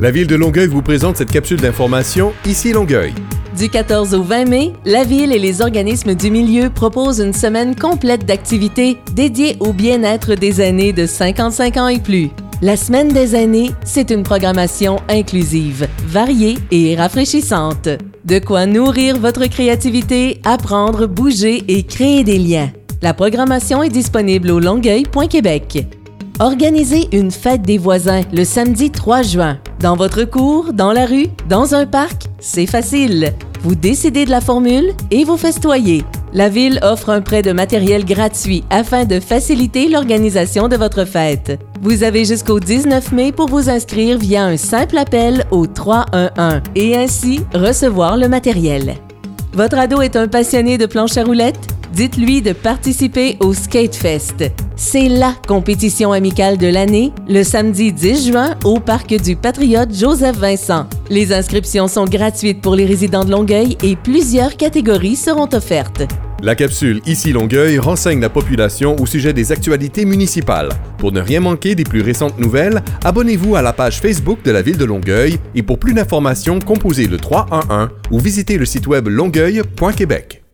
La ville de Longueuil vous présente cette capsule d'information Ici Longueuil. Du 14 au 20 mai, la ville et les organismes du milieu proposent une semaine complète d'activités dédiées au bien-être des aînés de 55 ans et plus. La Semaine des aînés, c'est une programmation inclusive, variée et rafraîchissante. De quoi nourrir votre créativité, apprendre, bouger et créer des liens. La programmation est disponible au longueuil.québec. Organisez une fête des voisins le samedi 3 juin. Dans votre cour, dans la rue, dans un parc, c'est facile. Vous décidez de la formule et vous festoyez. La ville offre un prêt de matériel gratuit afin de faciliter l'organisation de votre fête. Vous avez jusqu'au 19 mai pour vous inscrire via un simple appel au 311 et ainsi recevoir le matériel. Votre ado est un passionné de planche à roulettes? Dites-lui de participer au Skatefest. C'est la compétition amicale de l'année, le samedi 10 juin au parc du Patriote Joseph Vincent. Les inscriptions sont gratuites pour les résidents de Longueuil et plusieurs catégories seront offertes. La capsule Ici Longueuil renseigne la population au sujet des actualités municipales. Pour ne rien manquer des plus récentes nouvelles, abonnez-vous à la page Facebook de la ville de Longueuil et pour plus d'informations, composez le 311 ou visitez le site web longueuil.québec.